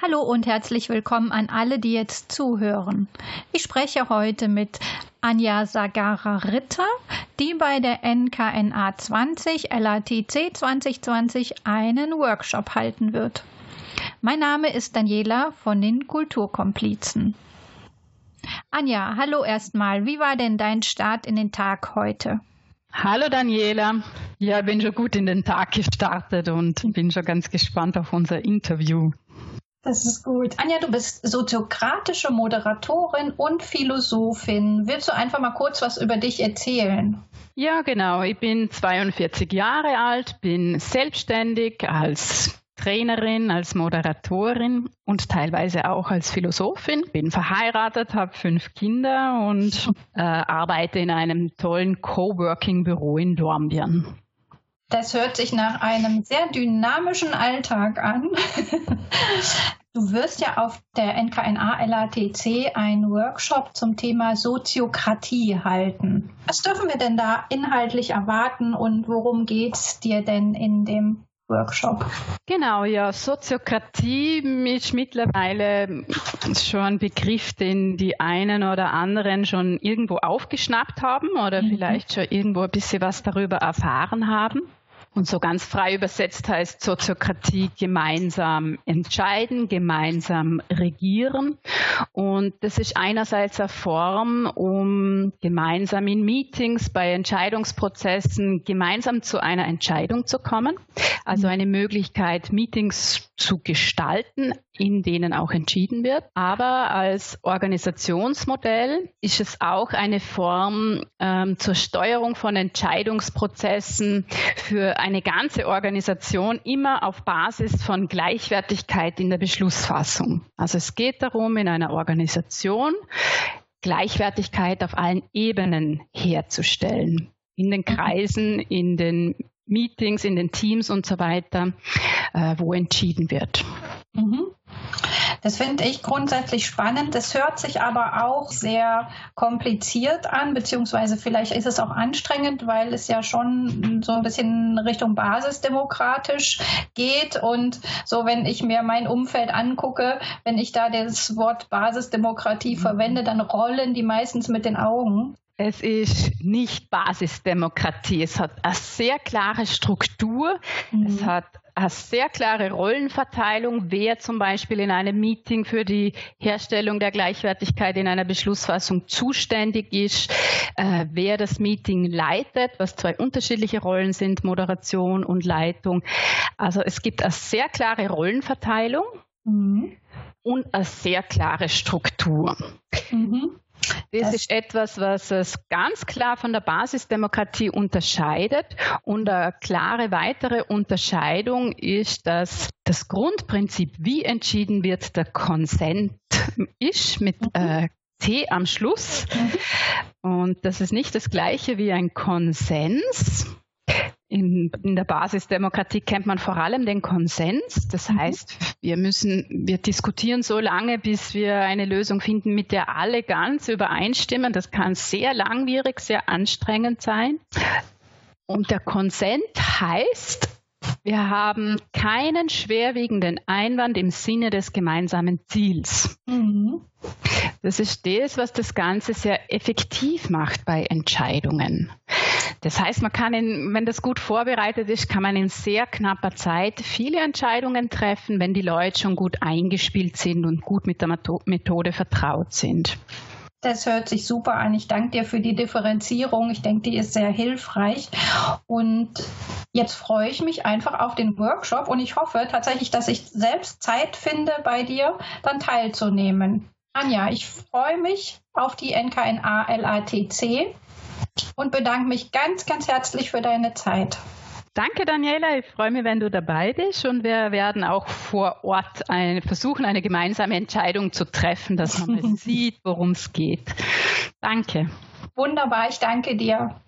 Hallo und herzlich willkommen an alle, die jetzt zuhören. Ich spreche heute mit Anja Sagara-Ritter, die bei der NKNA 20 LATC 2020 einen Workshop halten wird. Mein Name ist Daniela von den Kulturkomplizen. Anja, hallo erstmal. Wie war denn dein Start in den Tag heute? Hallo Daniela. Ja, bin schon gut in den Tag gestartet und bin schon ganz gespannt auf unser Interview. Das ist gut. Anja, du bist soziokratische Moderatorin und Philosophin. Willst du einfach mal kurz was über dich erzählen? Ja, genau. Ich bin 42 Jahre alt, bin selbstständig als Trainerin, als Moderatorin und teilweise auch als Philosophin. Bin verheiratet, habe fünf Kinder und äh, arbeite in einem tollen Coworking-Büro in Dornbirn. Das hört sich nach einem sehr dynamischen Alltag an. Du wirst ja auf der NKNA LATC einen Workshop zum Thema Soziokratie halten. Was dürfen wir denn da inhaltlich erwarten und worum geht es dir denn in dem Workshop. Genau, ja, Soziokratie ist mittlerweile schon ein Begriff, den die einen oder anderen schon irgendwo aufgeschnappt haben oder mhm. vielleicht schon irgendwo ein bisschen was darüber erfahren haben. Und so ganz frei übersetzt heißt Soziokratie gemeinsam entscheiden, gemeinsam regieren. Und das ist einerseits eine Form, um gemeinsam in Meetings, bei Entscheidungsprozessen gemeinsam zu einer Entscheidung zu kommen. Also eine Möglichkeit, Meetings zu gestalten, in denen auch entschieden wird. Aber als Organisationsmodell ist es auch eine Form ähm, zur Steuerung von Entscheidungsprozessen für eine ganze Organisation immer auf Basis von Gleichwertigkeit in der Beschlussfassung. Also es geht darum, in einer Organisation Gleichwertigkeit auf allen Ebenen herzustellen. In den Kreisen, in den Meetings, in den Teams und so weiter, äh, wo entschieden wird. Mhm. Das finde ich grundsätzlich spannend. Das hört sich aber auch sehr kompliziert an, beziehungsweise vielleicht ist es auch anstrengend, weil es ja schon so ein bisschen Richtung basisdemokratisch geht. Und so, wenn ich mir mein Umfeld angucke, wenn ich da das Wort Basisdemokratie verwende, dann rollen die meistens mit den Augen. Es ist nicht Basisdemokratie. Es hat eine sehr klare Struktur. Mhm. Es hat eine sehr klare Rollenverteilung, wer zum Beispiel in einem Meeting für die Herstellung der Gleichwertigkeit in einer Beschlussfassung zuständig ist, äh, wer das Meeting leitet, was zwei unterschiedliche Rollen sind, Moderation und Leitung. Also es gibt eine sehr klare Rollenverteilung. Mhm. Und eine sehr klare Struktur. Mhm. Das, das ist etwas, was es ganz klar von der Basisdemokratie unterscheidet. Und eine klare weitere Unterscheidung ist, dass das Grundprinzip, wie entschieden wird, der Konsent ist mit mhm. äh, T am Schluss. Mhm. Und das ist nicht das gleiche wie ein Konsens. In, in, der Basisdemokratie kennt man vor allem den Konsens. Das mhm. heißt, wir müssen, wir diskutieren so lange, bis wir eine Lösung finden, mit der alle ganz übereinstimmen. Das kann sehr langwierig, sehr anstrengend sein. Und der Konsent heißt, wir haben keinen schwerwiegenden Einwand im Sinne des gemeinsamen Ziels. Mhm. Das ist das, was das Ganze sehr effektiv macht bei Entscheidungen. Das heißt, man kann, in, wenn das gut vorbereitet ist, kann man in sehr knapper Zeit viele Entscheidungen treffen, wenn die Leute schon gut eingespielt sind und gut mit der Methode vertraut sind. Das hört sich super an. Ich danke dir für die Differenzierung. Ich denke, die ist sehr hilfreich. Und jetzt freue ich mich einfach auf den Workshop und ich hoffe tatsächlich, dass ich selbst Zeit finde, bei dir dann teilzunehmen. Anja, ich freue mich auf die NKNA LATC und bedanke mich ganz, ganz herzlich für deine Zeit. Danke, Daniela. Ich freue mich, wenn du dabei bist und wir werden auch vor Ort eine, versuchen, eine gemeinsame Entscheidung zu treffen, dass man sieht, worum es geht. Danke. Wunderbar, ich danke dir.